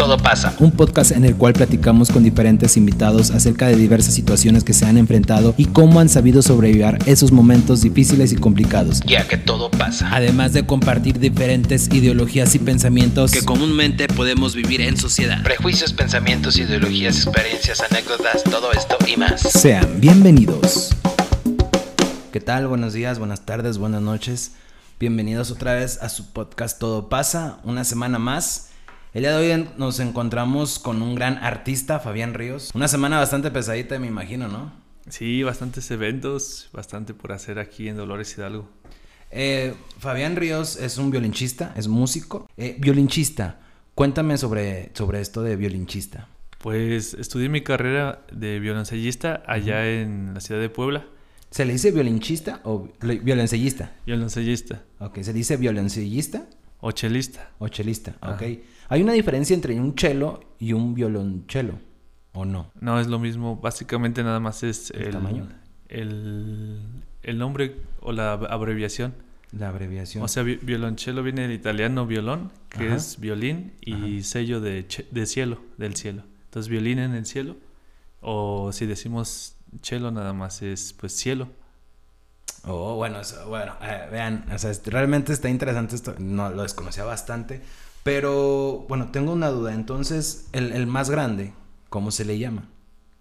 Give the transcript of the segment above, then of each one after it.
Todo pasa. Un podcast en el cual platicamos con diferentes invitados acerca de diversas situaciones que se han enfrentado y cómo han sabido sobrevivir esos momentos difíciles y complicados. Ya que todo pasa. Además de compartir diferentes ideologías y pensamientos Que comúnmente podemos vivir en sociedad. Prejuicios, pensamientos, ideologías, experiencias, anécdotas, todo esto y más. sean bienvenidos. ¿Qué tal? Buenos días, buenas tardes, buenas noches. Bienvenidos otra vez a su podcast Todo pasa, una semana más. El día de hoy nos encontramos con un gran artista, Fabián Ríos. Una semana bastante pesadita, me imagino, ¿no? Sí, bastantes eventos, bastante por hacer aquí en Dolores Hidalgo. Eh, Fabián Ríos es un violinchista, es músico. Eh, violinchista, cuéntame sobre, sobre esto de violinchista. Pues estudié mi carrera de violoncellista allá en la ciudad de Puebla. ¿Se le dice violinchista o vi- violoncellista? Violoncellista Ok, ¿se dice violoncellista o chelista. o chelista? Ok. ¿Hay una diferencia entre un cello y un violonchelo o no? No es lo mismo, básicamente nada más es ¿El el, tamaño? El, el nombre o la ab- abreviación. La abreviación. O sea, vi- violonchelo viene del italiano violón, que Ajá. es violín, y Ajá. sello de, de cielo, del cielo. Entonces, violín en el cielo, o si decimos chelo nada más es pues cielo. Oh, bueno, eso- bueno, eh, vean, o sea, realmente está interesante esto, no lo desconocía bastante, pero bueno, tengo una duda, entonces, el, el más grande, ¿cómo se le llama?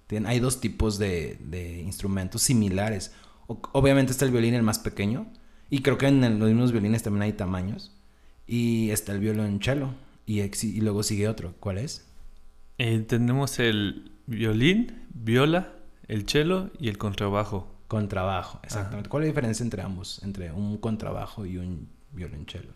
Tien- hay dos tipos de, de instrumentos similares, O- obviamente está el violín el más pequeño, y creo que en el- los mismos violines también hay tamaños, y está el violonchelo, y, ex- y luego sigue otro, ¿cuál es? Eh, tenemos el violín, viola, el cello y el contrabajo. Contrabajo, exactamente. ¿Cuál es la diferencia entre ambos, entre un contrabajo y un violonchelo?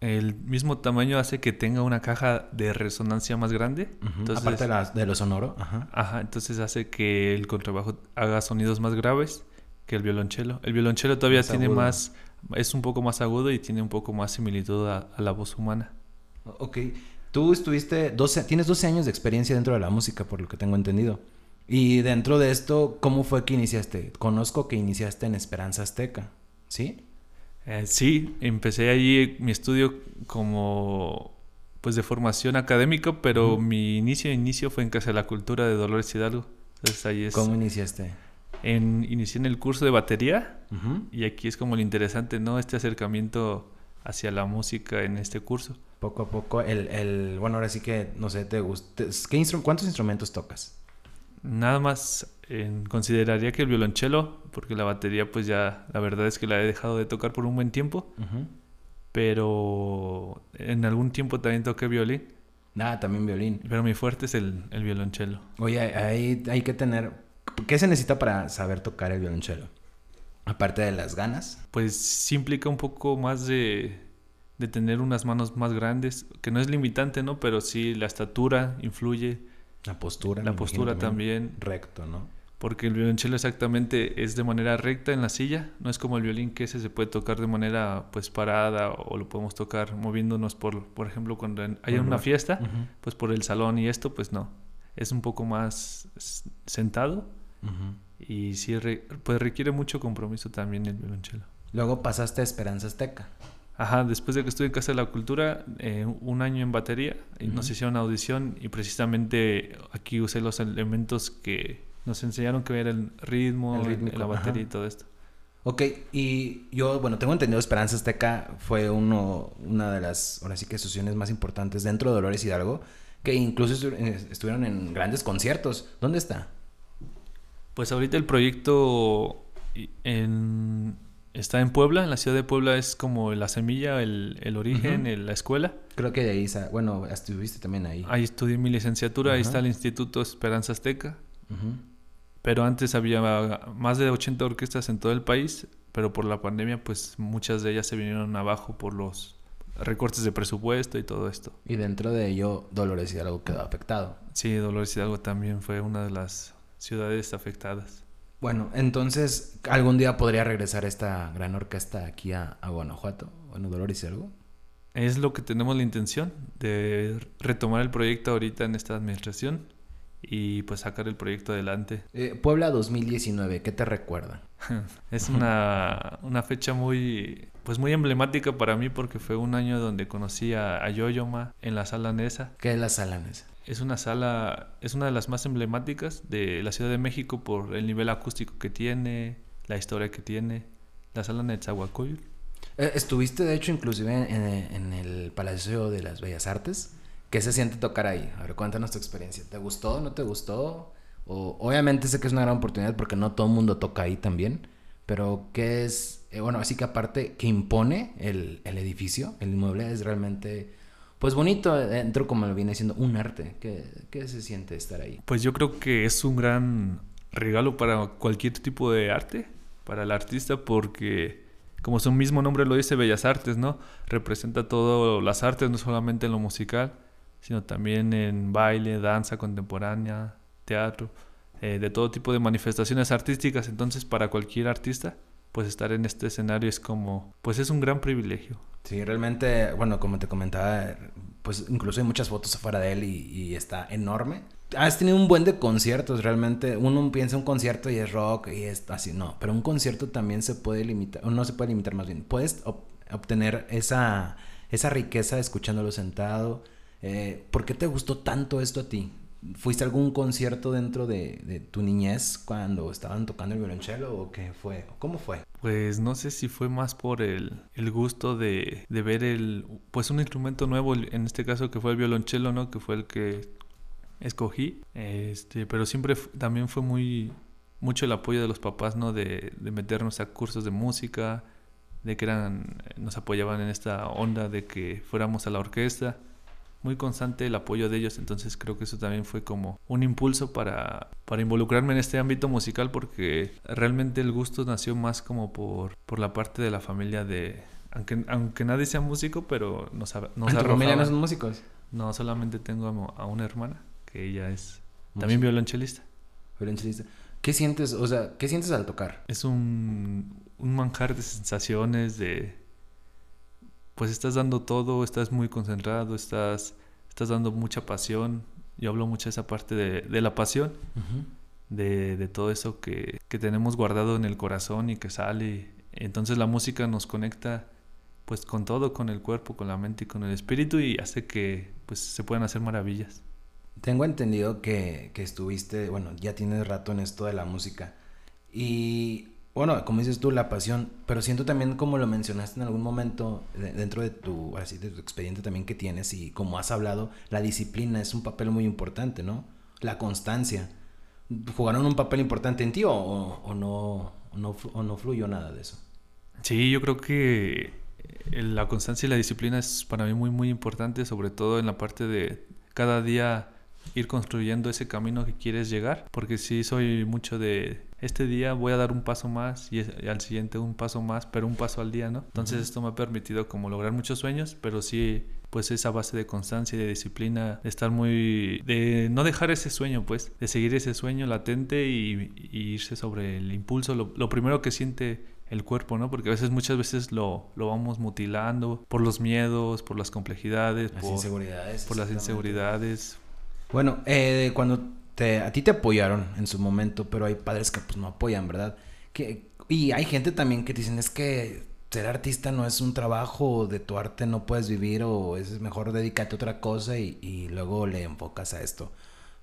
El mismo tamaño hace que tenga una caja de resonancia más grande. Entonces, Aparte de, la- de lo sonoro, ajá. Ajá, entonces hace que el contrabajo haga sonidos más graves que el violonchelo. El violonchelo todavía Más tiene agudo. más, es un poco más agudo y tiene un poco más similitud a, a la voz humana. Ok, tú estuviste 12, tienes 12 años de experiencia dentro de la música, por lo que tengo entendido. Y dentro de esto, ¿cómo fue que iniciaste? Conozco que iniciaste en Esperanza Azteca, ¿sí? Eh, sí, empecé allí mi estudio como pues de formación académica, pero mi inicio inicio fue en Casa de la Cultura de Dolores Hidalgo. Entonces ahí es ¿Cómo iniciaste? en inicié en el curso de batería y aquí es como lo interesante, ¿no? Este acercamiento hacia la música en este curso. Poco a poco, el, el, bueno, ahora sí que, no sé, ¿te gusta? ¿qué instru- ¿Cuántos instrumentos tocas? Nada más en- consideraría que el violonchelo, porque la batería pues ya la verdad es que la he dejado de tocar por un buen tiempo, pero en algún tiempo también toqué violín, Nada, también violín. pero mi fuerte es el, el violonchelo. Oye, ahí hay que tener, ¿qué se necesita para saber tocar el violonchelo? Aparte de las ganas. Pues sí implica un poco más de, de tener unas manos más grandes, que no es limitante, ¿no? Pero sí la estatura influye, La postura. la postura también, Recto, ¿no? Porque el violonchelo exactamente es de manera recta en la silla, no es como el violín que ese se puede tocar de manera pues parada o lo podemos tocar moviéndonos por, por ejemplo, cuando hay una fiesta, pues por el salón y esto, pues no, es un poco más sentado y sí re- pues requiere mucho compromiso también el violonchelo. Luego pasaste a Esperanza Azteca. Ajá, después de que estuve en Casa de la Cultura, eh, un año en batería, y nos Ujú. hicieron audición y precisamente aquí usé los elementos que nos enseñaron que era el ritmo, El rítmico, la batería y todo esto. Ok, y yo, bueno, tengo entendido Esperanza Azteca fue uno, una de las, ahora sí que asociaciones más importantes dentro de Dolores Hidalgo, que incluso estu- eh, estuvieron en grandes conciertos. ¿Dónde está? Pues ahorita el proyecto en- está en Puebla, en la ciudad de Puebla es como la semilla, el, el origen, el- la escuela. Creo que de ahí, bueno, estuviste también ahí. Ahí estudié mi licenciatura, ahí está el Instituto Esperanza Azteca. Ujú. Pero antes había más de 80 orquestas en todo el país, pero por la pandemia pues muchas de ellas se vinieron abajo por los recortes de presupuesto y todo esto. Y dentro de ello, Dolores Hidalgo quedó afectado. Sí, Dolores Hidalgo también fue una de las ciudades afectadas. Bueno, entonces, ¿algún día podría regresar esta gran orquesta aquí a, a Guanajuato? Bueno, Dolores Hidalgo. Es lo que tenemos la intención de retomar el proyecto ahorita en esta administración y pues sacar el proyecto adelante. Eh, Puebla 2019, ¿qué te recuerda? es una, una, fecha muy pues muy emblemática para mí porque fue un año donde conocí a, a Yoyoma en la sala Nesa. ¿Qué es la sala Nesa? Es una sala, es una de las más emblemáticas de la Ciudad de México por el nivel acústico que tiene, la historia que tiene. La sala Netzahualcóyotl. Eh, estuviste, de hecho, inclusive en, en, el Palacio de las Bellas Artes. ¿Qué se siente tocar ahí? A ver, cuéntanos tu experiencia. ¿Te gustó? ¿No te gustó? O, obviamente sé que es una gran oportunidad porque no todo el mundo toca ahí también. Pero ¿qué es? Eh, bueno, así que aparte, que impone el, el, edificio, el inmueble es realmente, pues bonito dentro como lo viene siendo un arte. ¿Qué, ¿Qué se siente estar ahí? Pues yo creo que es un gran regalo para cualquier tipo de arte, para el artista, porque como su mismo nombre lo dice, Bellas Artes, ¿no? Representa todas las artes, no solamente en lo musical, sino también en baile, danza contemporánea, teatro, eh, de todo tipo de manifestaciones artísticas. Entonces, para cualquier artista, pues estar en este escenario es como, pues es un gran privilegio. Sí, realmente, bueno, como te comentaba, pues incluso hay muchas fotos afuera de él y, está enorme. Has tenido un buen de conciertos, realmente. Uno piensa un concierto y es rock y es así, no. Pero un concierto también se puede limitar, no se puede limitar más bien. Puedes obtener esa, esa riqueza escuchándolo sentado. Eh, ¿Por qué te gustó tanto esto a ti? ¿Fuiste a algún concierto dentro de, tu niñez cuando estaban tocando el violonchelo o qué fue? ¿Cómo fue? Pues no sé si fue más por el, gusto de, ver el, pues un instrumento nuevo, en este caso que fue el violonchelo, ¿no? Que fue el que escogí, este, pero siempre también fue muy, mucho el apoyo de los papás, ¿no? De, de meternos a cursos de música, de que eran, nos apoyaban en esta onda de que fuéramos a la orquesta muy constante el apoyo de ellos, entonces creo que eso también fue como un impulso para, para involucrarme en este ámbito musical porque realmente el gusto nació más como por, por la parte de la familia de... Aunque, aunque nadie sea músico, pero nos, nos ¿En tu familia no son músicos? No, solamente tengo a, una hermana, que ella es también violonchelista. Violonchelista. ¿Qué sientes, o sea, qué sientes al tocar? Es un, un manjar de sensaciones, de, pues estás dando todo, estás muy concentrado, estás, estás dando mucha pasión. Yo hablo mucho de esa parte de, la pasión, de, todo eso que, tenemos guardado en el corazón y que sale. Entonces la música nos conecta pues con todo, con el cuerpo, con la mente y con el espíritu y hace que pues se puedan hacer maravillas. Tengo entendido que, que estuviste, bueno, ya tienes rato en esto de la música y bueno, como dices tú, la pasión, pero siento también como lo mencionaste en algún momento dentro de tu, así, de tu expediente también que tienes y como has hablado, la disciplina es un papel muy importante, ¿no? La constancia. ¿Jugaron un papel importante en ti o, o no, no, o no fluyó nada de eso? Sí, yo creo que la constancia y la disciplina es para mí muy, muy importante, sobre todo en la parte de cada día ir construyendo ese camino que quieres llegar, porque sí soy mucho de este día voy a dar un paso más y, al siguiente un paso más, pero un paso al día, ¿no? Entonces esto me ha permitido como lograr muchos sueños, pero sí pues esa base de constancia y de disciplina, de estar muy, de no dejar ese sueño, pues, de seguir ese sueño latente y, irse sobre el impulso, lo, primero que siente el cuerpo, ¿no? Porque a veces, muchas veces lo, lo vamos mutilando por los miedos, por las complejidades, las inseguridades. Por las inseguridades. Bueno, eh, cuando a ti te apoyaron en su momento, pero hay padres que pues no apoyan, ¿verdad? Que, y hay gente también que dicen, es que ser artista no es un trabajo, de tu arte no puedes vivir o es mejor dedicarte a otra cosa y, y luego le enfocas a esto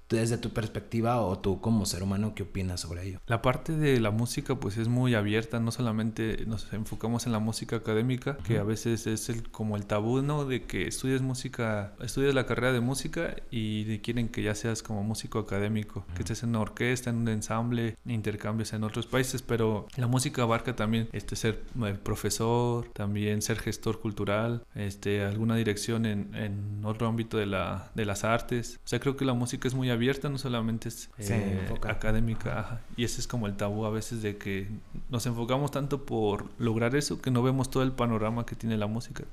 desde tu perspectiva o tú como ser humano, ¿qué opinas sobre ello? La parte de la música pues es muy abierta, no solamente nos enfocamos en la música académica, que a veces es el, como el tabú, ¿no? De que estudies música, estudias la carrera de música y quieren que ya seas como músico académico, que estés en una orquesta, en un ensamble, intercambios en otros países, pero la música abarca también este ser eh, profesor, también ser gestor cultural, este alguna dirección en, en otro ámbito de, la, de las artes. O sea, creo que la música es muy abierta abierta, no solamente es eh, académica. Y ese es como el tabú a veces de que nos enfocamos tanto por lograr eso que no vemos todo el panorama que tiene la música.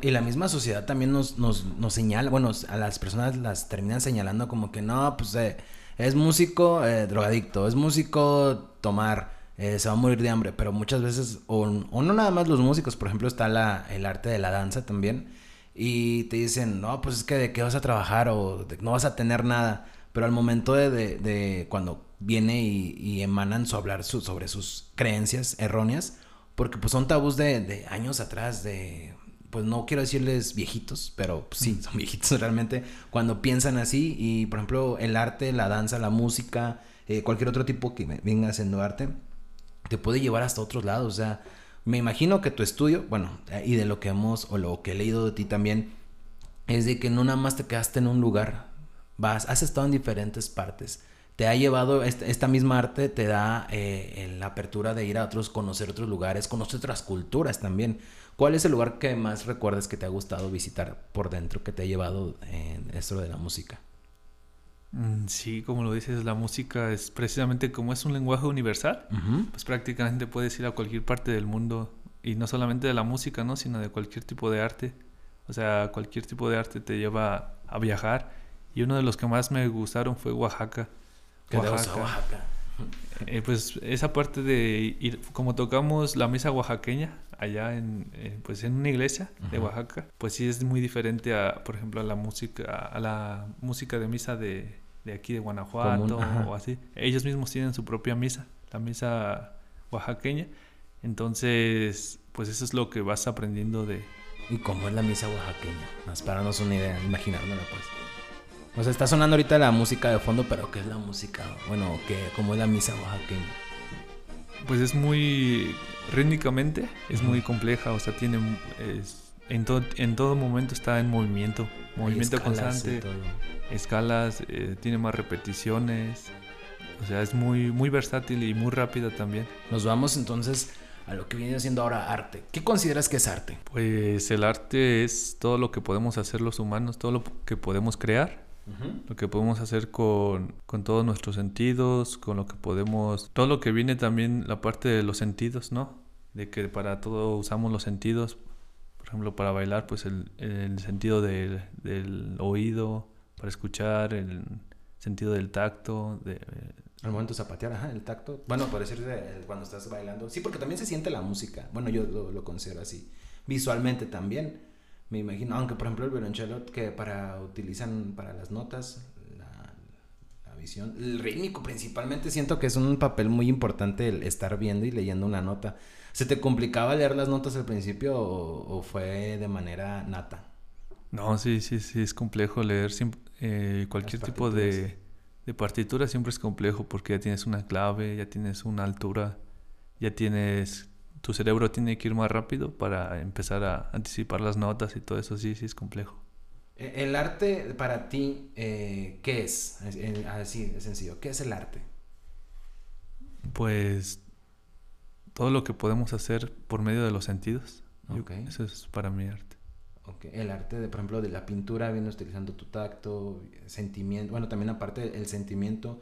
y la misma sociedad también nos, nos, nos, señala, bueno, a las personas las terminan señalando como que no, pues eh, es músico eh, drogadicto, es músico tomar. se va a morir de hambre, pero muchas veces, o, o, no nada más los músicos, por ejemplo, está la, el arte de la danza también, y te dicen, no, pues es que de qué vas a trabajar o de, no vas a tener nada. Pero al momento de, de, cuando viene y, emanan su hablar sobre sus creencias erróneas, porque pues son tabús de, de años atrás, de pues no quiero decirles viejitos, pero pues, sí, son viejitos realmente, cuando piensan así y por ejemplo el arte, la danza, la música, eh, cualquier otro tipo que venga haciendo arte, te puede llevar hasta otros lados, o sea, me imagino que tu estudio, bueno, y de lo que hemos, o lo que he leído de ti también, es de que no nada más te quedaste en un lugar, vas, has estado en diferentes partes, te ha llevado, esta, misma arte te da eh, la apertura de ir a otros, conocer otros lugares, conocer otras culturas también. ¿Cuál es el lugar que más recuerdas que te ha gustado visitar por dentro, que te ha llevado en esto de la música? Mm, sí, como lo dices, la música es precisamente como es un lenguaje universal, pues prácticamente puedes ir a cualquier parte del mundo y no solamente de la música, ¿no? sino de cualquier tipo de arte. O sea, cualquier tipo de arte te lleva a viajar y uno de los que más me gustaron fue Oaxaca. ¿Qué Oaxaca. Oaxaca? Eh, pues esa parte de ir, como tocamos la misa oaxaqueña allá en, eh, pues en una iglesia de Oaxaca, pues sí es muy diferente a, por ejemplo, a la música, a la música de misa de, de aquí de Guanajuato o así. Ellos mismos tienen su propia misa, la misa oaxaqueña. Entonces, pues eso es lo que vas aprendiendo de... ¿Y cómo es la misa oaxaqueña? Más para darnos una idea, imaginármela pues. O sea, está sonando ahorita la música de fondo, pero ¿qué es la música? Bueno, ¿qué, ¿cómo es la misa oaxaqueña? Pues es muy rítmicamente, es muy compleja, o sea, tiene en, todo, en todo momento está en movimiento, movimiento constante, escalas, eh, tiene más repeticiones, o sea, es muy, muy versátil y muy rápida también. Nos vamos entonces a lo que viene siendo ahora arte. ¿Qué consideras que es arte? Pues el arte es todo lo que podemos hacer los humanos, todo lo que podemos crear lo que podemos hacer con, con, todos nuestros sentidos, con lo que podemos, todo lo que viene también la parte de los sentidos, ¿no? De que para todo usamos los sentidos, por ejemplo, para bailar, pues el, el sentido del, del, oído, para escuchar, el sentido del tacto, de, al momento de zapatear, ajá, el tacto. Bueno, puede ser cuando estás bailando. Sí, porque también se siente la música. Bueno, yo lo, lo considero así. Visualmente también me imagino, aunque por ejemplo el violonchelo que para utilizan para las notas, la, visión, el rítmico principalmente siento que es un papel muy importante el estar viendo y leyendo una nota. ¿Se te complicaba leer las notas al principio o, fue de manera nata? No, sí, sí, sí, es complejo leer eh, cualquier tipo de, de partitura siempre es complejo porque ya tienes una clave, ya tienes una altura, ya tienes tu cerebro tiene que ir más rápido para empezar a anticipar las notas y todo eso, sí, sí es complejo. E, el arte para ti, eh, ¿qué es? Así de sencillo, ¿qué es el arte? Pues todo lo que podemos hacer por medio de los sentidos. eso es para mí arte. Okay. El arte, de, por ejemplo, de la pintura, viene utilizando tu tacto, sentimiento, bueno, también aparte el sentimiento,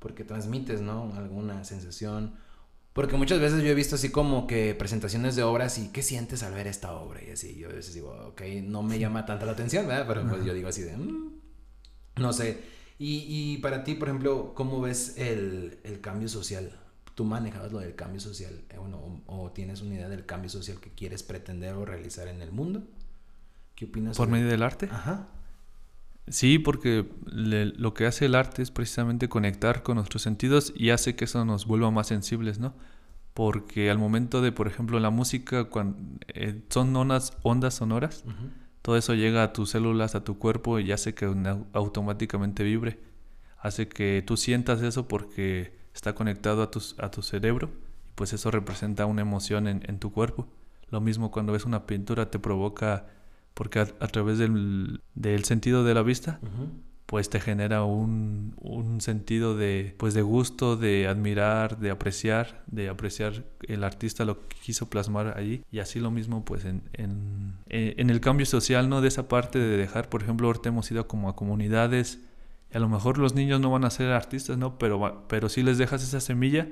porque transmites, ¿no? Alguna sensación porque muchas veces yo he visto así como que presentaciones de obras y ¿qué sientes al ver esta obra? Y así, yo a veces digo, ok, no me llama tanta la atención, ¿verdad? Pero pues yo digo así de, mm, no sé. Y, y, para ti, por ejemplo, ¿cómo ves el, el cambio social? ¿Tú manejabas lo del cambio social? Eh, bueno, o, tienes una idea del cambio social que quieres pretender o realizar en el mundo? ¿Qué opinas? ¿Por medio del arte? Ajá. Sí, porque lo que hace el arte es precisamente conectar con nuestros sentidos y hace que eso nos vuelva más sensibles, ¿no? Porque al momento de, por ejemplo, la música, cuando, eh, son ondas, ondas sonoras, todo eso llega a tus células, a tu cuerpo y hace que automáticamente vibre. Hace que tú sientas eso porque está conectado a, tus, a tu cerebro y pues eso representa una emoción en, en tu cuerpo. Lo mismo cuando ves una pintura te provoca porque a, través del, del, sentido de la vista, pues te genera un, un, sentido de, pues de gusto, de admirar, de apreciar, de apreciar el artista lo que quiso plasmar allí. Y así lo mismo pues en, en, en el cambio social, ¿no? De esa parte de dejar, por ejemplo, ahorita hemos ido como a comunidades a lo mejor los niños no van a ser artistas, ¿no? Pero, pero sí les dejas esa semilla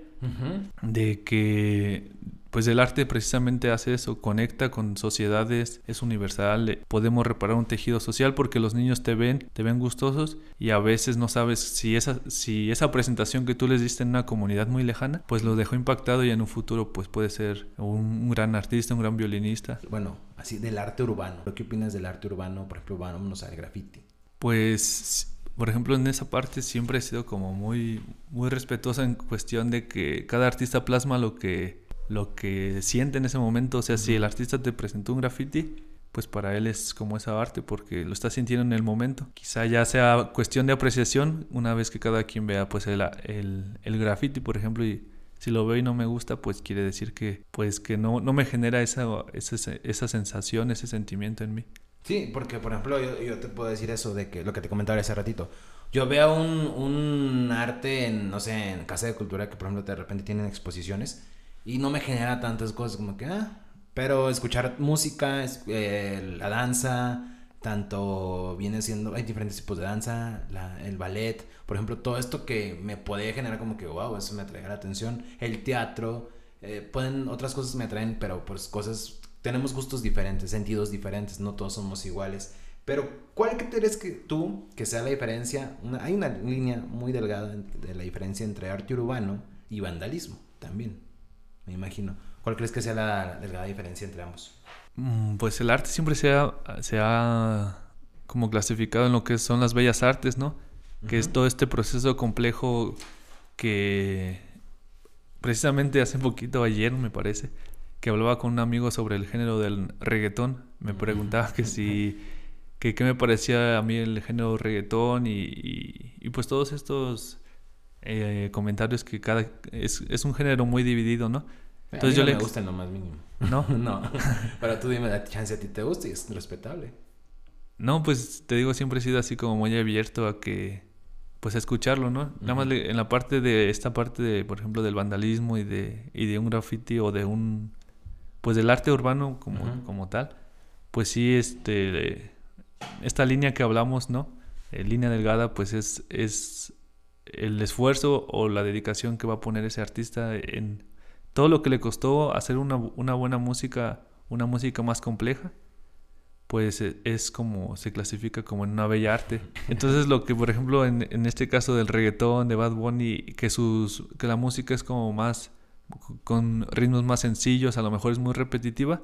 de que pues el arte precisamente hace eso, conecta con sociedades, es universal, eh, podemos reparar un tejido social porque los niños te ven, te ven gustosos y a veces no sabes si esa, si esa presentación que tú les diste en una comunidad muy lejana, pues lo dejó impactado y en un futuro pues puede ser un, gran artista, un gran violinista. Bueno, así del arte urbano, ¿qué opinas del arte urbano, por ejemplo, vámonos al graffiti? Pues por ejemplo, en esa parte siempre he sido como muy, muy respetuosa en cuestión de que cada artista plasma lo que, lo que siente en ese momento. O sea, si el artista te presentó un graffiti, pues para él es como esa arte porque lo está sintiendo en el momento. Quizá ya sea cuestión de apreciación una vez que cada quien vea pues el, el, el graffiti, por ejemplo, y si lo veo y no me gusta, pues quiere decir que pues que no, no me genera esa, esa, esa sensación, ese sentimiento en mí. Sí, porque por ejemplo yo, te puedo decir eso de que lo que te comentaba hace ratito. Yo veo un, un, arte en, no sé, en Casa de Cultura que por ejemplo de repente tienen exposiciones y no me genera tantas cosas como que, ah, pero escuchar música, eh, la danza, tanto viene siendo, hay diferentes tipos de danza, el ballet, por ejemplo, todo esto que me puede generar como que, wow, eso me atrae la atención, el teatro, eh, pueden, otras cosas me atraen, pero pues cosas tenemos gustos diferentes, sentidos diferentes, no todos somos iguales. Pero, ¿cuál crees que tú que sea la diferencia? hay una línea muy delgada de la diferencia entre arte urbano y vandalismo también, me imagino. ¿Cuál crees que sea la delgada diferencia entre ambos? Mm, pues el arte siempre se ha, se ha como clasificado en lo que son las bellas artes, ¿no? Que es todo este proceso complejo que precisamente hace poquito, ayer me parece, que hablaba con un amigo sobre el género del reggaetón. Me preguntaba que si, que qué me parecía a mí el género reggaetón y, y, pues todos estos eh, comentarios que cada, es, es, un género muy dividido, ¿no? Entonces yo le... me gusta en lo más mínimo. ¿No? no. Pero tú dime la chance a ti te gusta y es respetable. No, pues te digo, siempre he sido así como muy abierto a que, pues a escucharlo, ¿no? Nada más en la parte de, esta parte de, por ejemplo, del vandalismo y de, y de un graffiti o de un pues del arte urbano como, como tal, pues sí, este, esta línea que hablamos, ¿no? Eh, línea delgada, pues es, es el esfuerzo o la dedicación que va a poner ese artista en todo lo que le costó hacer una, una buena música, una música más compleja, pues e, es como se clasifica como en una bella arte. Entonces lo que por ejemplo en, en este caso del reggaetón, de Bad Bunny, que, sus, que la música es como más con ritmos más sencillos, a lo mejor es muy repetitiva,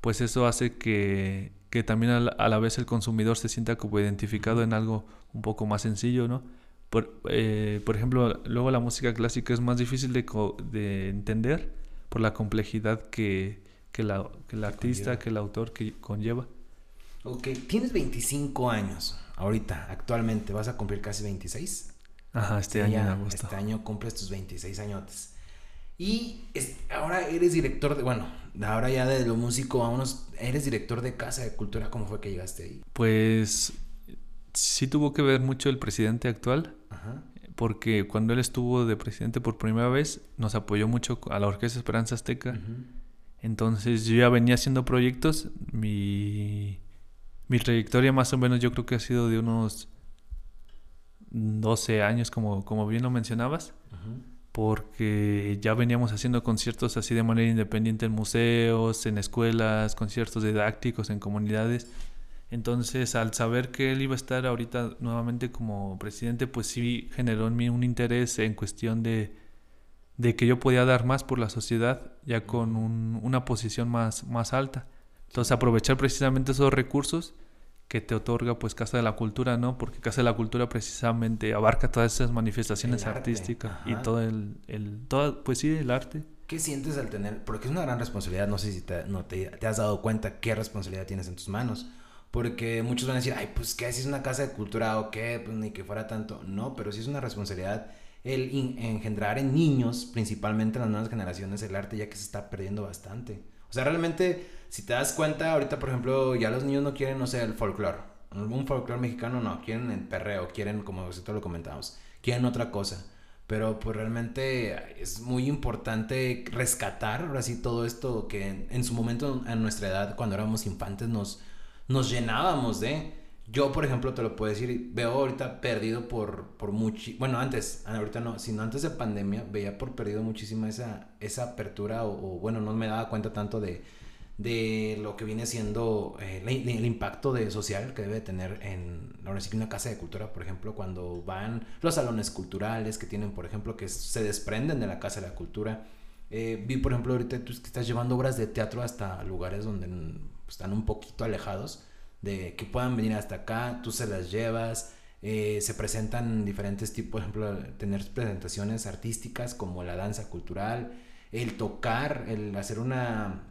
pues eso hace que, que también a la, vez el consumidor se sienta como identificado en algo un poco más sencillo, ¿no? Por, eh, por ejemplo, luego la música clásica es más difícil de, de entender por la complejidad que, que, la, que el artista, que el autor que conlleva. Ok, tienes 25 años ahorita, actualmente, vas a cumplir casi 26. Ajá, este año en agosto. Este año cumples tus 26 años. Y ahora eres director de, bueno, ahora ya de lo músico, vámonos, eres director de Casa de Cultura, ¿cómo fue que llegaste ahí? Pues sí tuvo que ver mucho el presidente actual, porque cuando él estuvo de presidente por primera vez, nos apoyó mucho a la Orquesta Esperanza Azteca. Entonces yo ya venía haciendo proyectos, mi, mi trayectoria más o menos yo creo que ha sido de unos 12 años, como, como bien lo mencionabas. Porque ya veníamos haciendo conciertos así de manera independiente en museos, en escuelas, conciertos didácticos en comunidades. Entonces, al saber que él iba a estar ahorita nuevamente como presidente, pues sí generó en mí un interés en cuestión de, de que yo podía dar más por la sociedad, ya con una posición más, más alta. Entonces, aprovechar precisamente esos recursos que te otorga pues Casa de la Cultura, ¿no? Porque Casa de la Cultura precisamente abarca todas esas manifestaciones artísticas y todo el, el todo, pues sí, el arte. ¿Qué sientes al tener? Porque es una gran responsabilidad, no sé si te, no te, te, has dado cuenta qué responsabilidad tienes en tus manos. Porque muchos van a decir, ay, pues qué, si es una casa de cultura o qué, pues ni que fuera tanto. No, pero sí es una responsabilidad el engendrar en niños, principalmente en las nuevas generaciones, el arte, ya que se está perdiendo bastante. O sea, realmente si te das cuenta, ahorita, por ejemplo, ya los niños no quieren, no sé, el folclore. Un folclore mexicano no, quieren el perreo, quieren, como nosotros lo comentamos, quieren otra cosa. Pero pues realmente es muy importante rescatar ahora sí todo esto que en, su momento, en nuestra edad, cuando éramos infantes, nos, nos llenábamos de. Yo, por ejemplo, te lo puedo decir, veo ahorita perdido por, por mucho, bueno, antes, ahorita no, sino antes de pandemia, veía por perdido muchísima esa, esa apertura o, bueno, no me daba cuenta tanto de, de lo que viene siendo eh, el, impacto de social que debe tener en ahora sí una casa de cultura, por ejemplo, cuando van los salones culturales que tienen, por ejemplo, que se desprenden de la casa de la cultura. Eh, vi, por ejemplo, ahorita tú que estás llevando obras de teatro hasta lugares donde están un poquito alejados de que puedan venir hasta acá, tú se las llevas. Eh, se presentan diferentes tipos, por ejemplo, tener presentaciones artísticas como la danza cultural, el tocar, el hacer una,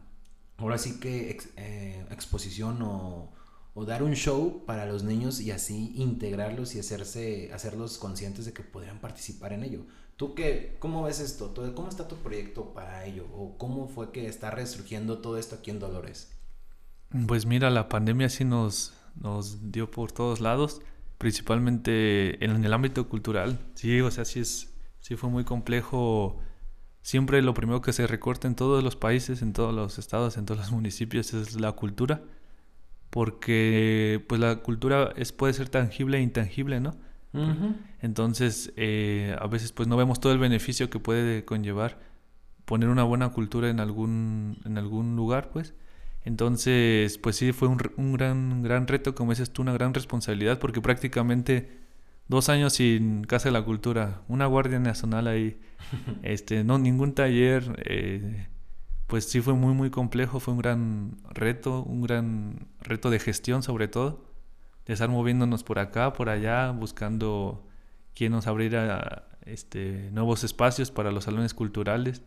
ahora sí que eh, exposición o, o, dar un show para los niños y así integrarlos y hacerse, hacerlos conscientes de que podrían participar en ello. ¿Tú qué, cómo ves esto? ¿Cómo está tu proyecto para ello? ¿O cómo fue que está resurgiendo todo esto aquí en Dolores? Pues mira, la pandemia sí nos, nos dio por todos lados, principalmente en el ámbito cultural. Sí, o sea, sí, es, sí fue muy complejo. Siempre lo primero que se recorta en todos los países, en todos los estados, en todos los municipios es la cultura, porque pues la cultura es, puede ser tangible e intangible, ¿no? Entonces, eh, a veces pues no vemos todo el beneficio que puede conllevar poner una buena cultura en algún, en algún lugar, pues. Entonces, pues sí, fue un, un, gran, gran reto, como dices tú, una gran responsabilidad, porque prácticamente dos años sin Casa de la Cultura, una Guardia Nacional ahí, este, no, ningún taller, eh, pues sí fue muy, muy complejo, fue un gran reto, un gran reto de gestión sobre todo, de estar moviéndonos por acá, por allá, buscando quién nos abriera este, nuevos espacios para los salones culturales.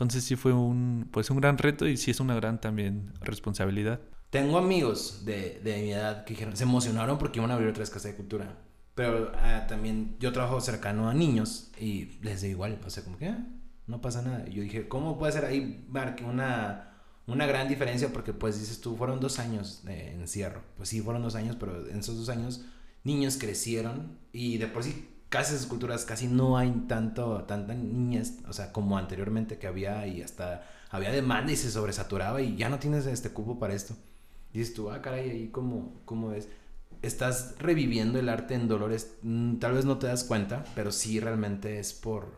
Entonces sí fue un, pues un gran reto y sí es una gran también responsabilidad. Tengo amigos de, de mi edad que se emocionaron porque iban a abrir otra vez casa de cultura. Pero ah, también yo trabajo cercano a niños y les digo igual, o sea, como que ah, no pasa nada. Y yo dije, ¿cómo puede ser ahí una, una gran diferencia? Porque pues dices tú, fueron dos años de encierro. Pues sí, fueron dos años, pero en esos dos años niños crecieron y de por sí casi esas culturas casi no hay tanto, tantas niñas, o sea, como anteriormente que había y hasta había demanda y se sobresaturaba y ya no tienes este cupo para esto. dices tú, ah, caray, ahí cómo, cómo es. Estás reviviendo el arte en Dolores, mm, tal vez no te das cuenta, pero sí realmente es por,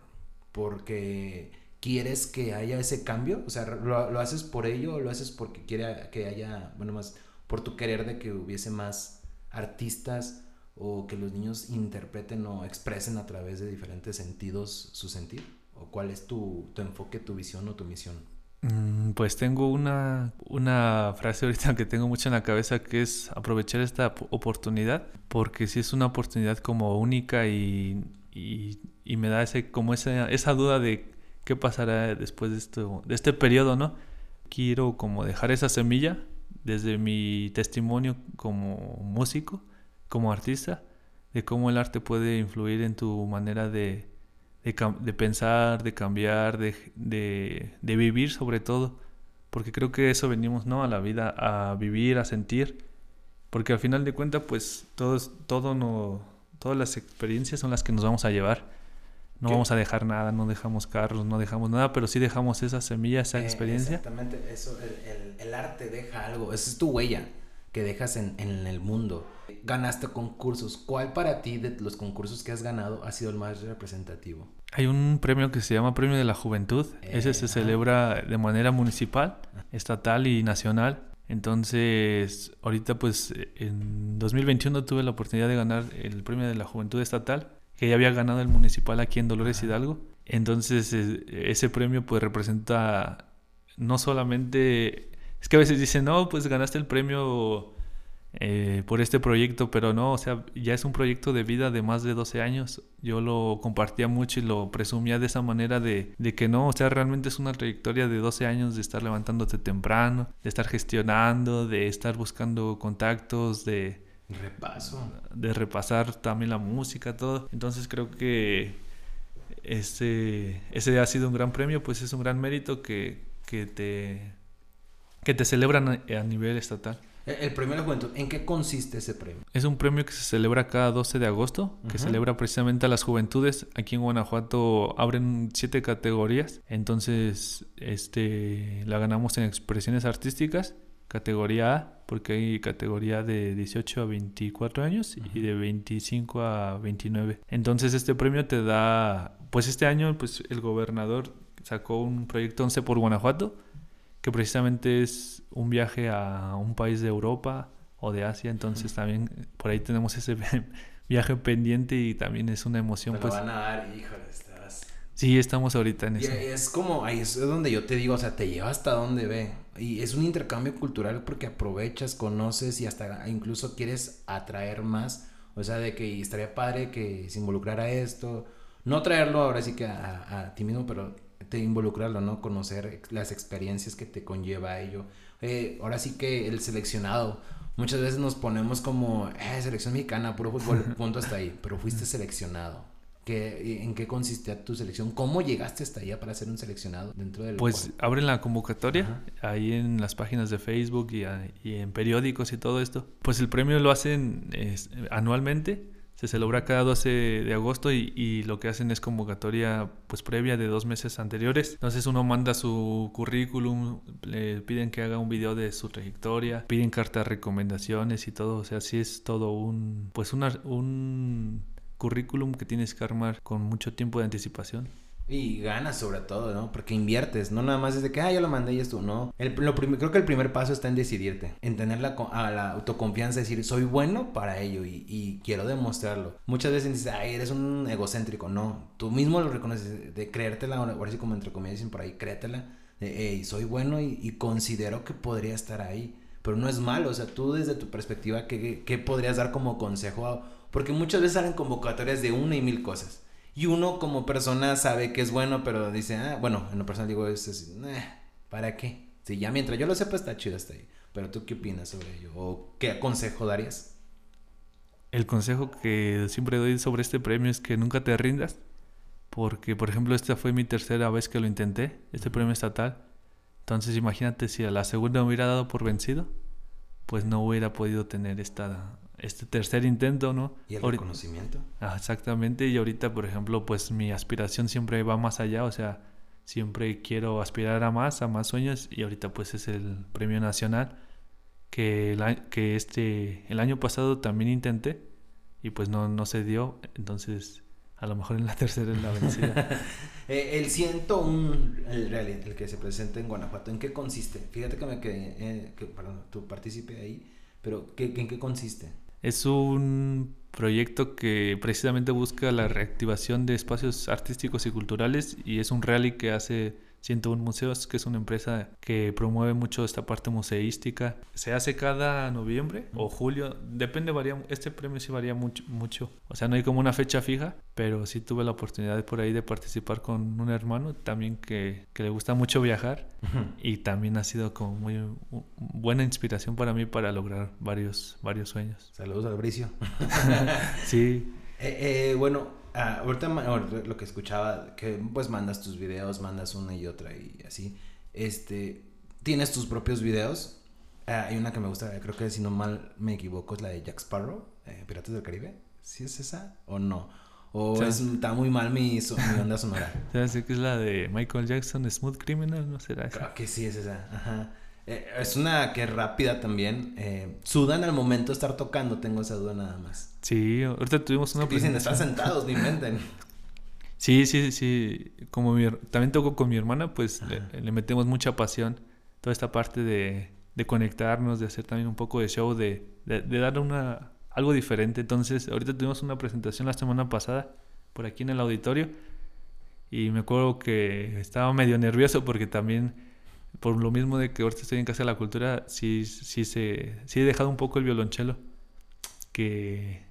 porque quieres que haya ese cambio, o sea, lo, lo haces por ello o lo haces porque quiere que haya, bueno, más por tu querer de que hubiese más artistas o que los niños interpreten o expresen a través de diferentes sentidos su sentir? ¿O cuál es tu, tu enfoque, tu visión o tu misión? Mm, pues tengo una, una frase ahorita que tengo mucho en la cabeza que es aprovechar esta oportunidad porque si es una oportunidad como única y, y, y, me da ese, como esa, esa duda de qué pasará después de, esto, de este periodo, ¿no? Quiero como dejar esa semilla desde mi testimonio como músico como artista, de cómo el arte puede influir en tu manera de, de, pensar, de cambiar, de, de, vivir sobre todo. Porque creo que eso venimos ¿no? a la vida, a vivir, a sentir. Porque al final de cuentas, pues todos, todo no, todas las experiencias son las que nos vamos a llevar. No vamos a dejar nada, no dejamos carros, no dejamos nada, pero sí dejamos esa semilla, esa eh, experiencia. Exactamente, eso, el, el, el, arte deja algo, esa es tu huella que dejas en, en el mundo ganaste concursos. ¿Cuál para ti de los concursos que has ganado ha sido el más representativo? Hay un premio que se llama Premio de la Juventud. Ese se celebra de manera municipal, estatal y nacional. Entonces, ahorita pues en 2021 tuve la oportunidad de ganar el Premio de la Juventud Estatal, que ya había ganado el municipal aquí en Dolores Hidalgo. Entonces, ese premio pues representa no solamente... Es que a veces dicen, no, pues ganaste el premio eh, por este proyecto, pero no, o sea, ya es un proyecto de vida de más de 12 años. Yo lo compartía mucho y lo presumía de esa manera de, de, que no, o sea, realmente es una trayectoria de 12 años de estar levantándote temprano, de estar gestionando, de estar buscando contactos, de... Repaso. De repasar también la música, todo. Entonces creo que ese, ese ha sido un gran premio, pues es un gran mérito que, que te, que te celebran a nivel estatal. El premio de la juventud, ¿en qué consiste ese premio? Es un premio que se celebra cada 12 de agosto, que celebra precisamente a las juventudes. Aquí en Guanajuato abren siete categorías, entonces este, la ganamos en expresiones artísticas, categoría A, porque hay categoría de 18 a 24 años y de 25 a 29. Entonces este premio te da, pues este año pues el gobernador sacó un proyecto 11 por Guanajuato, que precisamente es un viaje a un país de Europa o de Asia, entonces también por ahí tenemos ese viaje pendiente y también es una emoción. pues, van a dar, híjole, estás... Sí, estamos ahorita en eso. Es como, ahí es donde yo te digo, o sea, te lleva hasta donde ve. Y es un intercambio cultural porque aprovechas, conoces y hasta incluso quieres atraer más O sea, de que estaría padre que se involucrara esto. No traerlo ahora sí que a, a ti mismo, pero te involucrarlo, ¿no? Conocer las experiencias que te conlleva ello. Eh, ahora sí que el seleccionado. Muchas veces nos ponemos como, eh, selección mexicana, puro fútbol, punto hasta ahí. Pero fuiste seleccionado. ¿Qué, ¿En qué consistía tu selección? ¿Cómo llegaste hasta allá para ser un seleccionado dentro del... Pues abren la convocatoria ahí en las páginas de Facebook y, y, en periódicos y todo esto. Pues el premio lo hacen anualmente se celebra cada 12 de agosto y, lo que hacen es convocatoria pues previa de dos meses anteriores. Entonces uno manda su currículum, le piden que haga un video de su trayectoria, piden cartas de recomendaciones y todo. O sea, sí es todo un pues un currículum que tienes que armar con mucho tiempo de anticipación. Y ganas sobre todo, ¿no? Porque inviertes, no nada más es de que, ah, yo lo mandé y esto, no. El, lo creo que el primer paso está en decidirte, en tener la, a la autoconfianza, decir, soy bueno para ello y, y, quiero demostrarlo. Muchas veces dices, ay, eres un egocéntrico, no. Tú mismo lo reconoces, de creértela, ahora sí como entre comillas dicen por ahí, créetela, de, hey, soy bueno y, y, considero que podría estar ahí. Pero no es malo, o sea, tú desde tu perspectiva, ¿qué, qué podrías dar como consejo? Porque muchas veces salen convocatorias de una y mil cosas. Y uno como persona sabe que es bueno, pero dice, ah, bueno, en lo personal digo, es así, ¿para qué? Si ya mientras yo lo sepa está chido hasta ahí. Pero tú qué opinas sobre ello? ¿O qué consejo darías? El consejo que siempre doy sobre este premio es que nunca te rindas. Porque, por ejemplo, esta fue mi tercera vez que lo intenté, este premio estatal. Entonces imagínate si a la segunda me hubiera dado por vencido, pues no hubiera podido tener esta, este tercer intento, ¿no? Y el reconocimiento. Ah, exactamente, y ahorita, por ejemplo, pues mi aspiración siempre va más allá, o sea, siempre quiero aspirar a más, a más sueños, y ahorita pues es el premio nacional que, el, que este, el año pasado también intenté, y pues no, no se dio, entonces a lo mejor en la tercera es la vencida. eh, el 101, el, el que se presenta en Guanajuato, ¿en qué consiste? Fíjate que me quedé, eh, que, perdón, tú participé ahí, pero ¿qué, ¿en qué consiste? Es un proyecto que precisamente busca la reactivación de espacios artísticos y culturales y es un rally que hace 101 Museos, que es una empresa que promueve mucho esta parte museística. Se hace cada noviembre o julio, depende, varía, este premio sí varía mucho, mucho. O sea, no hay como una fecha fija, pero sí tuve la oportunidad por ahí de participar con un hermano también que, que le gusta mucho viajar y también ha sido como muy buena inspiración para mí para lograr varios, varios sueños. Saludos al Bricio. sí. Eh, eh, bueno, Ah, ahorita, lo que escuchaba, que pues mandas tus videos, mandas una y otra y así. Este, tienes tus propios videos. Ah, hay una que me gusta, creo que si no mal me equivoco, es la de Jack Sparrow, eh, Piratas del Caribe. ¿Sí es esa o no? O está muy mal mi, mi onda sonora. ¿Sabes que es la de Michael Jackson, Smooth Criminal? ¿No será esa? Creo que sí es esa. Ajá. Eh, es una que es rápida también. Eh, sudan al momento de estar tocando, tengo esa duda nada más. Sí, ahorita tuvimos una... Dicen, están sentados, ni inventen. Sí, sí, sí. Como también toco con mi hermana, pues le, metemos mucha pasión. Toda esta parte de, de, conectarnos, de hacer también un poco de show, de, de, de dar una, algo diferente. Entonces, ahorita tuvimos una presentación la semana pasada por aquí en el auditorio. Y me acuerdo que estaba medio nervioso porque también por lo mismo de que ahorita estoy en Casa de la Cultura, sí, sí, se, sí he dejado un poco el violonchelo. Que,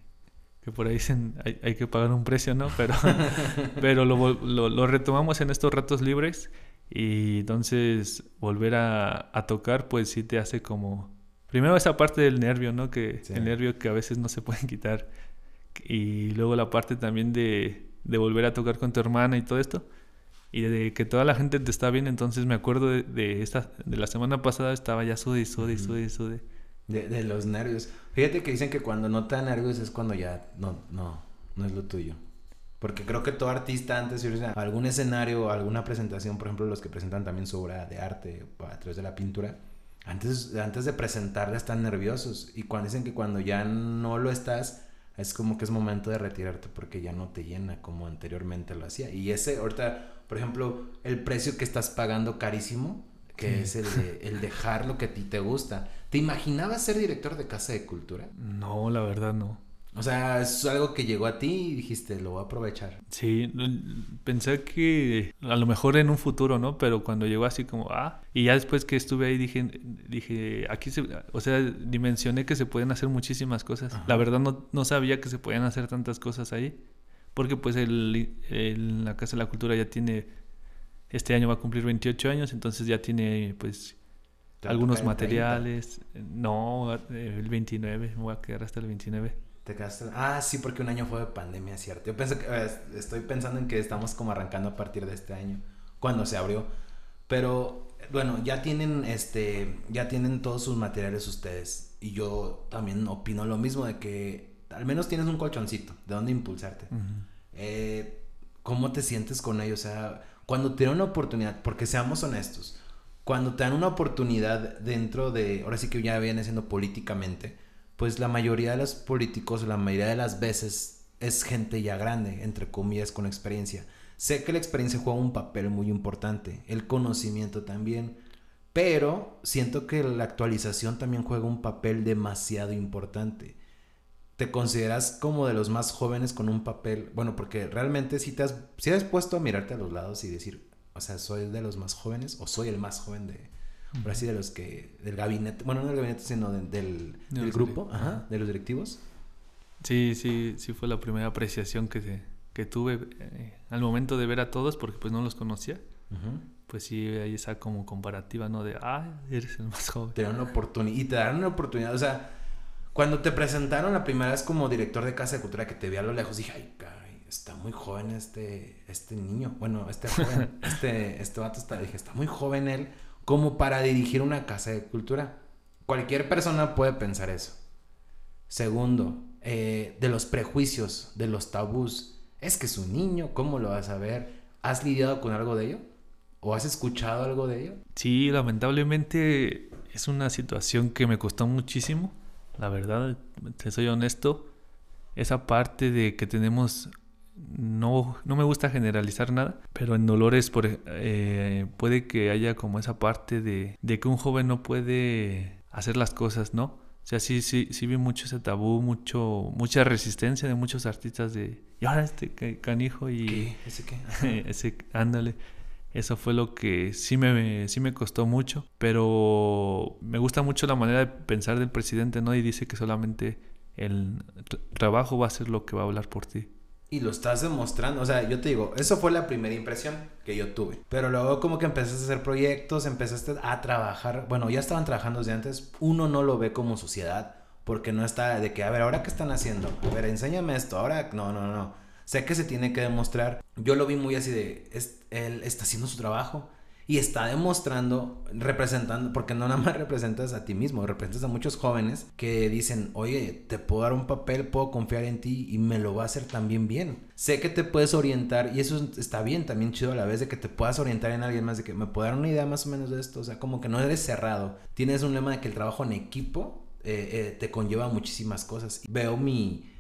que por ahí dicen hay, hay, que pagar un precio, ¿no? Pero, pero lo, lo, lo, retomamos en estos ratos libres y entonces volver a, a, tocar, pues sí te hace como... Primero esa parte del nervio, ¿no? Que el nervio que a veces no se pueden quitar. Y luego la parte también de, de volver a tocar con tu hermana y todo esto y de que toda la gente te está bien, entonces me acuerdo de, esta, de la semana pasada estaba ya sude sude sude sude. De, de, los nervios. Fíjate que dicen que cuando no te da nervios es cuando ya no, no, no es lo tuyo. Porque creo que todo artista antes de algún escenario, alguna presentación, por ejemplo, los que presentan también su obra de arte a través de la pintura, antes, antes de presentarla están nerviosos. Y cuando dicen que cuando ya no lo estás, es como que es momento de retirarte porque ya no te llena como anteriormente lo hacía. Y ese, ahorita, por ejemplo, el precio que estás pagando carísimo, que es el, de, el dejar lo que a ti te gusta. ¿Te imaginabas ser director de Casa de Cultura? No, la verdad no. O sea, es algo que llegó a ti y dijiste, lo voy a aprovechar. Sí, pensé que a lo mejor en un futuro, ¿no? Pero cuando llegó así como, ah, y ya después que estuve ahí dije, dije, aquí se, o sea, dimensioné que se pueden hacer muchísimas cosas. La verdad no, no sabía que se podían hacer tantas cosas ahí, porque pues el, el, la Casa de la Cultura ya tiene, este año va a cumplir 28 años, entonces ya tiene pues algunos materiales. No, el 29, me voy a quedar hasta el 29. Te quedaste... Ah, sí, porque un año fue de pandemia, cierto. Yo pensé que, estoy pensando en que estamos como arrancando a partir de este año, cuando se abrió. Pero bueno, ya tienen este, ya tienen todos sus materiales ustedes. Y yo también opino lo mismo de que al menos tienes un colchoncito de dónde impulsarte. Eh, ¿Cómo te sientes con ellos? O sea, cuando te dan una oportunidad, porque seamos honestos, cuando te dan una oportunidad dentro de, ahora sí que ya viene siendo políticamente, pues la mayoría de los políticos, la mayoría de las veces es gente ya grande, entre comillas, con experiencia. Sé que la experiencia juega un papel muy importante, el conocimiento también, pero siento que la actualización también juega un papel demasiado importante. ¿Te consideras como de los más jóvenes con un papel? Bueno, porque realmente si te has, si has puesto a mirarte a los lados y decir, o sea, soy de los más jóvenes o soy el más joven de, por así de los que, del gabinete, bueno, no del gabinete, sino del, del grupo, ajá, de los directivos. Sí, sí, sí fue la primera apreciación que, que tuve eh, al momento de ver a todos, porque pues no los conocía. Pues sí, ahí esa como comparativa, ¿no? De, ah, eres el más joven. Te dan una oportunidad, y te dan una oportunidad, o sea, cuando te presentaron la primera vez como director de Casa de Cultura, que te vi a lo lejos, dije, ay, caray, está muy joven este, este niño, bueno, este joven, este, este vato está, dije, está muy joven él, como para dirigir una casa de cultura. Cualquier persona puede pensar eso. Segundo, eh, de los prejuicios, de los tabús. Es que es un niño, ¿cómo lo vas a ver? ¿Has lidiado con algo de ello? ¿O has escuchado algo de ello? Sí, lamentablemente es una situación que me costó muchísimo. La verdad, te soy honesto. Esa parte de que tenemos no, no me gusta generalizar nada, pero en Dolores por, eh, puede que haya como esa parte de, de, que un joven no puede hacer las cosas, ¿no? O sea, sí, sí, sí vi mucho ese tabú, mucho, mucha resistencia de muchos artistas de, y ahora este canijo y... ¿Qué? ¿Ese qué? ese, ándale. Eso fue lo que sí me, sí me costó mucho, pero me gusta mucho la manera de pensar del presidente, ¿no? Y dice que solamente el trabajo va a ser lo que va a hablar por ti y lo estás demostrando. O sea, yo te digo, eso fue la primera impresión que yo tuve. Pero luego como que empezaste a hacer proyectos, empezaste a trabajar. Bueno, ya estaban trabajando desde antes. Uno no lo ve como sociedad porque no está de que, a ver, ahora qué están haciendo. A ver, enséñame esto. Ahora, no, no, no. Sé que se tiene que demostrar. Yo lo vi muy así de, él está haciendo su trabajo y está demostrando, representando, porque no nada más representas a ti mismo, representas a muchos jóvenes que dicen, oye, te puedo dar un papel, puedo confiar en ti y me lo va a hacer también bien. Sé que te puedes orientar y eso está bien, también chido a la vez de que te puedas orientar en alguien más, de que me puedo dar una idea más o menos de esto, o sea, como que no eres cerrado. Tienes un lema de que el trabajo en equipo eh, eh, te conlleva muchísimas cosas. Veo mi...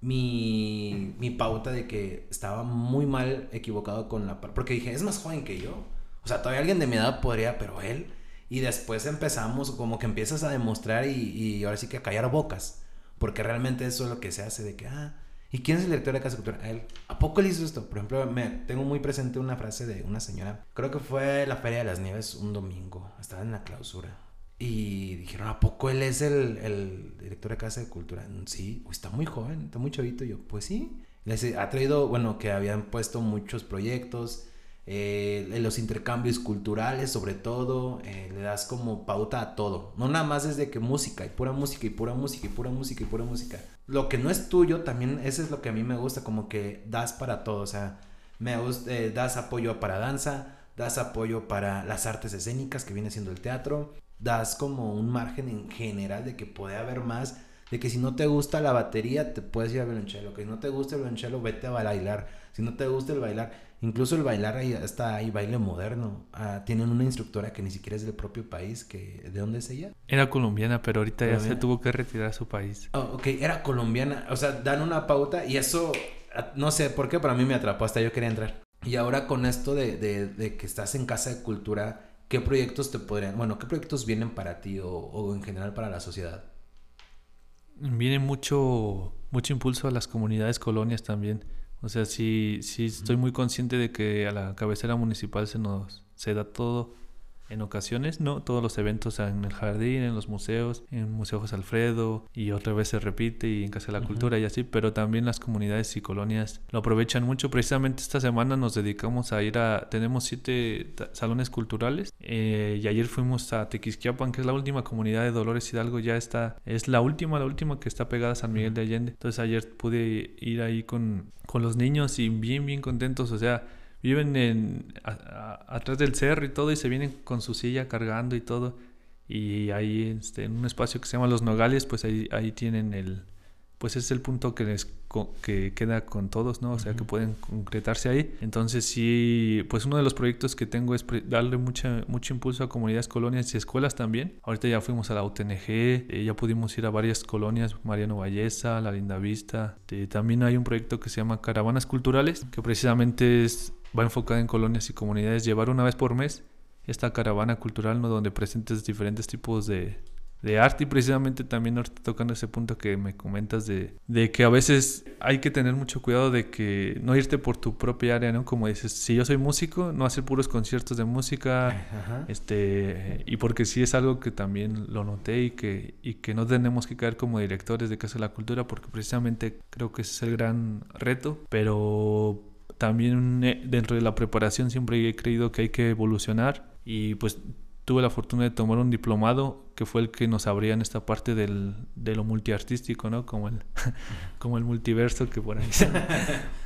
Mi, mi pauta de que estaba muy mal equivocado con la... Porque dije, es más joven que yo. O sea, todavía alguien de mi edad podría, pero él. Y después empezamos, como que empiezas a demostrar y, y ahora sí que a callar bocas. Porque realmente eso es lo que se hace de que, ah, ¿y quién es el director de Casa Cultura? Él. ¿A poco él hizo esto? Por ejemplo, me, tengo muy presente una frase de una señora, creo que fue la Feria de las Nieves un domingo, estaba en la clausura. Y dijeron, ¿a poco él es el, el director de Casa de Cultura? Sí, está muy joven, está muy chavito. Y yo, pues sí. Les ha traído, bueno, que habían puesto muchos proyectos eh, los intercambios culturales sobre todo, eh, le das como pauta a todo, no nada más desde que música y pura música y pura música y pura música y pura música. Lo que no es tuyo también, eso es lo que a mí me gusta, como que das para todo, o sea, me gusta, eh, das apoyo para danza, das apoyo para las artes escénicas que viene siendo el teatro, das como un margen en general de que puede haber más de que si no te gusta la batería, te puedes ir a violonchelo. Que si no te gusta el violonchelo, vete a bailar. Si no te gusta el bailar, incluso el bailar ahí está ahí baile moderno. Ah, tienen una instructora que ni siquiera es del propio país. que ¿De dónde es ella? Era colombiana, pero ahorita ya se tuvo que retirar a su país. Oh, ok, era colombiana. O sea, dan una pauta y eso, ah, no sé por qué, pero a mí me atrapó. Hasta yo quería entrar. Y ahora con esto de, de, de que estás en casa de cultura, ¿qué proyectos te podrían, bueno, qué proyectos vienen para ti o, o en general para la sociedad? viene mucho mucho impulso a las comunidades colonias también. O sea, sí, sí estoy muy consciente de que a la cabecera municipal se nos se da todo en ocasiones, ¿no? Todos los eventos en el jardín, en los museos, en Museo José Alfredo y otra vez se repite y en Casa de la Cultura y así, pero también las comunidades y colonias lo aprovechan mucho. Precisamente esta semana nos dedicamos a ir a, tenemos siete salones culturales eh, y ayer fuimos a Tequisquiapan, que es la última comunidad de Dolores Hidalgo, ya está, es la última, la última que está pegada a San Miguel de Allende. Entonces ayer pude ir ahí con, con los niños y bien, bien contentos, o sea, viven en, atrás del cerro y todo y se vienen con su silla cargando y todo. Y ahí este, en un espacio que se llama Los Nogales, pues ahí, ahí tienen el, pues es el punto que les que queda con todos, ¿no? O sea, que pueden concretarse ahí. Entonces sí, pues uno de los proyectos que tengo es darle mucha, mucho impulso a comunidades, colonias y escuelas también. Ahorita ya fuimos a la UTNG, eh, ya pudimos ir a varias colonias, Mariano Valleza, La Linda Vista. Eh, también hay un proyecto que se llama Caravanas Culturales, que precisamente es va enfocada en colonias y comunidades, llevar una vez por mes esta caravana cultural ¿no? donde presentes diferentes tipos de, de arte y precisamente también ahorita tocando ese punto que me comentas de, de, que a veces hay que tener mucho cuidado de que no irte por tu propia área, ¿no? Como dices, si yo soy músico, no hacer puros conciertos de música, este y porque sí es algo que también lo noté y que, y que no tenemos que caer como directores de Casa de la Cultura porque precisamente creo que ese es el gran reto, pero también eh, dentro de la preparación siempre he creído que hay que evolucionar y pues tuve la fortuna de tomar un diplomado que fue el que nos abría en esta parte del, de lo multiartístico, ¿no? Como el, como el multiverso que por ahí.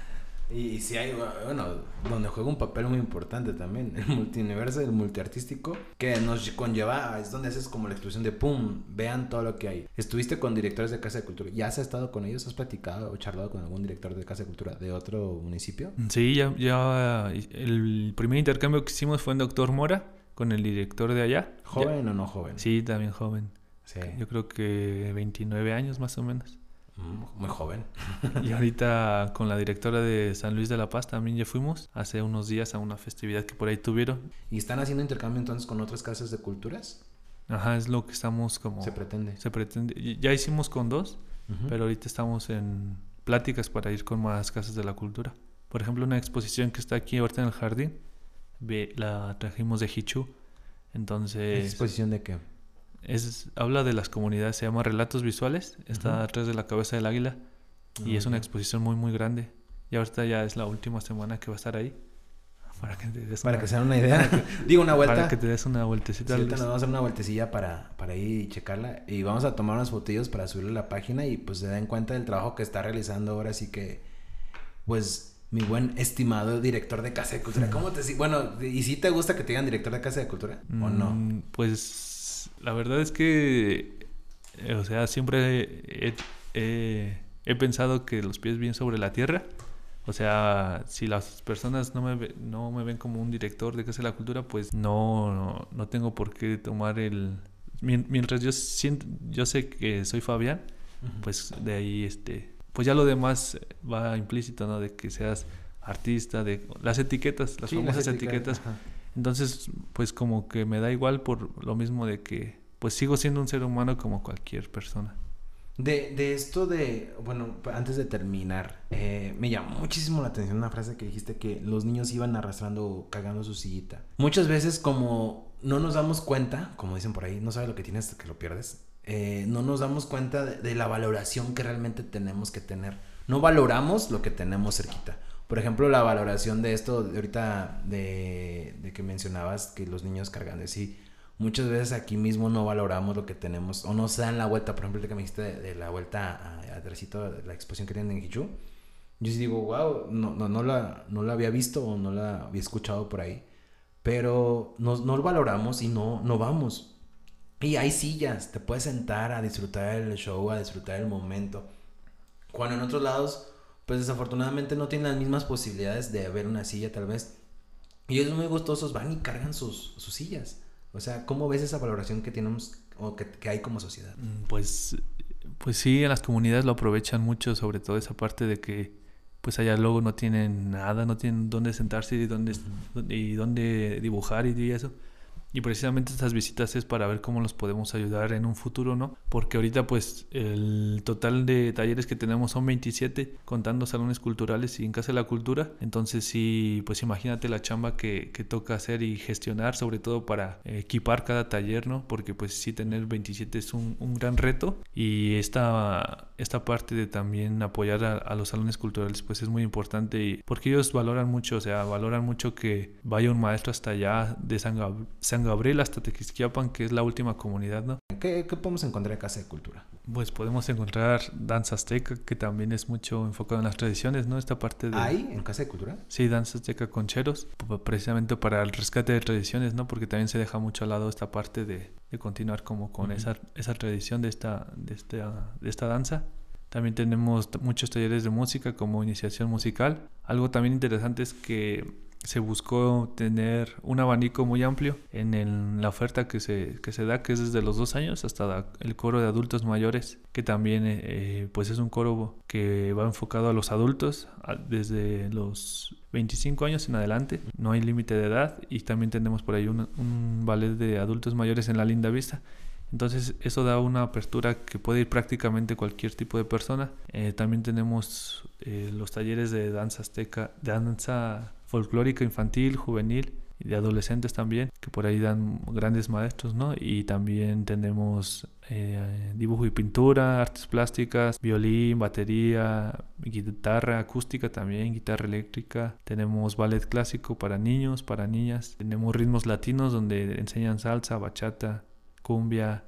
y, si hay, bueno, donde juega un papel muy importante también, el multiverso, el multiartístico, que nos conlleva, es donde haces como la explosión de pum, vean todo lo que hay. Estuviste con directores de Casa de Cultura, ¿ya has estado con ellos? ¿Has platicado o charlado con algún director de Casa de Cultura de otro municipio? Sí, ya, ya el primer intercambio que hicimos fue en Doctor Mora con el director de allá. ¿Joven o no joven? Sí, también joven. Sí. Yo creo que 29 años más o menos. Mm, muy joven. y ahorita con la directora de San Luis de la Paz también ya fuimos hace unos días a una festividad que por ahí tuvieron. ¿Y están haciendo intercambio entonces con otras casas de culturas? Ajá, es lo que estamos como... Se pretende. Se pretende. Ya hicimos con dos, pero ahorita estamos en pláticas para ir con más casas de la cultura. Por ejemplo, una exposición que está aquí ahorita en el jardín, la trajimos de Hichu. Entonces... ¿Exposición de qué? Es, habla de las comunidades, se llama Relatos Visuales, está atrás de la cabeza del águila y es una exposición muy muy grande. Y ahorita ya es la última semana que va a estar ahí. Para que, te des para que una idea. Digo una vuelta. Para que te des una vueltecita. ahorita nos vamos a hacer una vueltecilla para, para ir y checarla. Y vamos a tomar unas fotillos para subirle a la página y pues se den cuenta del trabajo que está realizando ahora. Así que, pues mi buen estimado director de Casa de Cultura. ¿Cómo te Bueno, ¿y si te gusta que te digan director de Casa de Cultura o no? Mm, pues la verdad es que, eh, o sea, siempre he, pensado que los pies bien sobre la tierra. O sea, si las personas no me, no me ven como un director de Casa de la Cultura, pues no, no, tengo por qué tomar el... Mientras yo, siento, yo sé que soy Fabián, pues de ahí este pues ya lo demás va implícito, ¿no? De que seas artista, de las etiquetas, las famosas etiquetas. Entonces, pues como que me da igual por lo mismo de que pues sigo siendo un ser humano como cualquier persona. De, de esto de, bueno, antes de terminar, eh, me llamó muchísimo la atención una frase que dijiste que los niños iban arrastrando, cagando su sillita. Muchas veces como no nos damos cuenta, como dicen por ahí, no sabes lo que tienes hasta que lo pierdes. Eh, no nos damos cuenta de, la valoración que realmente tenemos que tener. No valoramos lo que tenemos cerquita. Por ejemplo, la valoración de esto, de ahorita de, de, que mencionabas que los niños cargan de sí. Muchas veces aquí mismo no valoramos lo que tenemos o no se dan la vuelta. Por ejemplo, el que me dijiste de, la vuelta a, de la exposición que tienen en Hichu. Yo sí digo, wow, no, no, no, la, no la había visto o no la había escuchado por ahí. Pero no, no lo valoramos y no, no vamos. Y hay sillas, te puedes sentar a disfrutar el show, a disfrutar el momento. Cuando en otros lados, pues desafortunadamente no tienen las mismas posibilidades de ver una silla tal vez. Y ellos muy gustosos van y cargan sus, sus sillas. O sea, ¿cómo ves esa valoración que tenemos o que, que, hay como sociedad? Mm, pues, pues sí, en las comunidades lo aprovechan mucho, sobre todo esa parte de que pues allá luego no tienen nada, no tienen dónde sentarse y dónde, y dónde dibujar y eso. Y precisamente estas visitas es para ver cómo los podemos ayudar en un futuro, ¿no? Porque ahorita pues el total de talleres que tenemos son 27 contando salones culturales y en Casa la Cultura, entonces sí, pues imagínate la chamba que, que toca hacer y gestionar, sobre todo para equipar cada taller, ¿no? Porque pues sí tener 27 es un, un gran reto y esta, esta parte de también apoyar a, a los salones culturales pues es muy importante y porque ellos valoran mucho, o sea, valoran mucho que vaya un maestro hasta allá de San, San Gabriel hasta Tequisquiapan, que es la última comunidad, ¿no? ¿Qué, ¿Qué, podemos encontrar en Casa de Cultura? Pues podemos encontrar danza azteca, que también es mucho enfocado en las tradiciones, ¿no? Esta parte de... ¿Ahí, en Casa de Cultura? Sí, danza azteca con cheros, precisamente para el rescate de tradiciones, ¿no? Porque también se deja mucho al lado esta parte de, de continuar como con uh -huh. esa, esa tradición de esta, de, esta, de esta danza. También tenemos muchos talleres de música como iniciación musical. Algo también interesante es que se buscó tener un abanico muy amplio en la oferta que se, da, que es desde los dos años hasta el coro de adultos mayores, que también eh, pues es un coro que va enfocado a los adultos desde los 25 años en adelante, no hay límite de edad y también tenemos por ahí un, un ballet de adultos mayores en la linda vista. Entonces eso da una apertura que puede ir prácticamente cualquier tipo de persona. Eh, también tenemos eh, los talleres de danza azteca, danza folclórica infantil, juvenil y de adolescentes también, que por ahí dan grandes maestros, ¿no? Y también tenemos eh, dibujo y pintura, artes plásticas, violín, batería, guitarra acústica también, guitarra eléctrica. Tenemos ballet clásico para niños, para niñas. Tenemos ritmos latinos donde enseñan salsa, bachata, cumbia,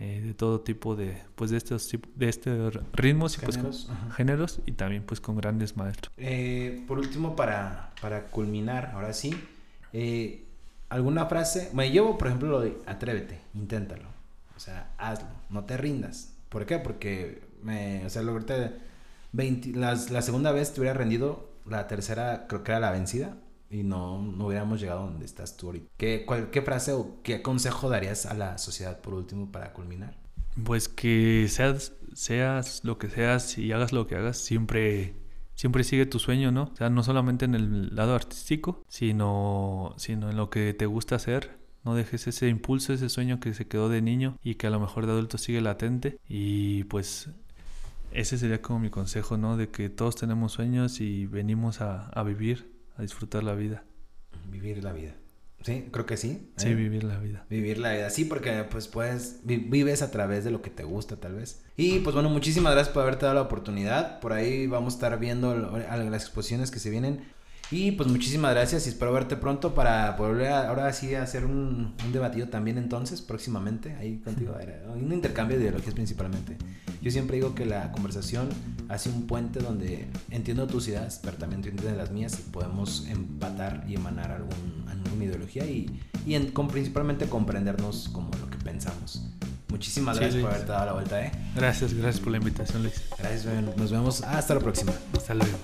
eh, de todo tipo de pues de estos de estos ritmos y géneros, pues, géneros y también pues con grandes maestros. Eh, por último para, para culminar, ahora sí, eh, alguna frase, me llevo por ejemplo lo de atrévete, inténtalo, o sea, hazlo, no te rindas. ¿Por qué? Porque me, o sea, lo ahorita 20, las, la segunda vez te hubiera rendido, la tercera creo que era la vencida, y no, no hubiéramos llegado donde estás tú ahorita. ¿Qué, cuál, ¿Qué frase o qué consejo darías a la sociedad por último para culminar? Pues que seas, seas lo que seas y hagas lo que hagas, siempre, siempre sigue tu sueño, ¿no? O sea, no solamente en el lado artístico, sino, sino en lo que te gusta hacer. No dejes ese impulso, ese sueño que se quedó de niño y que a lo mejor de adulto sigue latente. Y pues ese sería como mi consejo, ¿no? De que todos tenemos sueños y venimos a, a vivir a disfrutar la vida. Vivir la vida. Sí, creo que sí. Sí, ¿eh? vivir la vida. Vivir la vida, sí, porque pues puedes, vives a través de lo que te gusta tal vez. Y pues bueno, muchísimas gracias por haberte dado la oportunidad. Por ahí vamos a estar viendo las exposiciones que se vienen. Y pues muchísimas gracias y espero verte pronto para volver a, ahora sí a hacer un, un debatido también entonces, próximamente, ahí contigo. Un intercambio de ideologías principalmente. Yo siempre digo que la conversación hace un puente donde entiendo tus ideas, pero también tú entiendes las mías y podemos empatar y emanar algún, alguna ideología y, y en, con, principalmente comprendernos como lo que pensamos. Muchísimas gracias por haberte dado la vuelta, ¿eh? Gracias, gracias por la invitación, Luis. Gracias, nos vemos. Hasta la próxima. Hasta luego.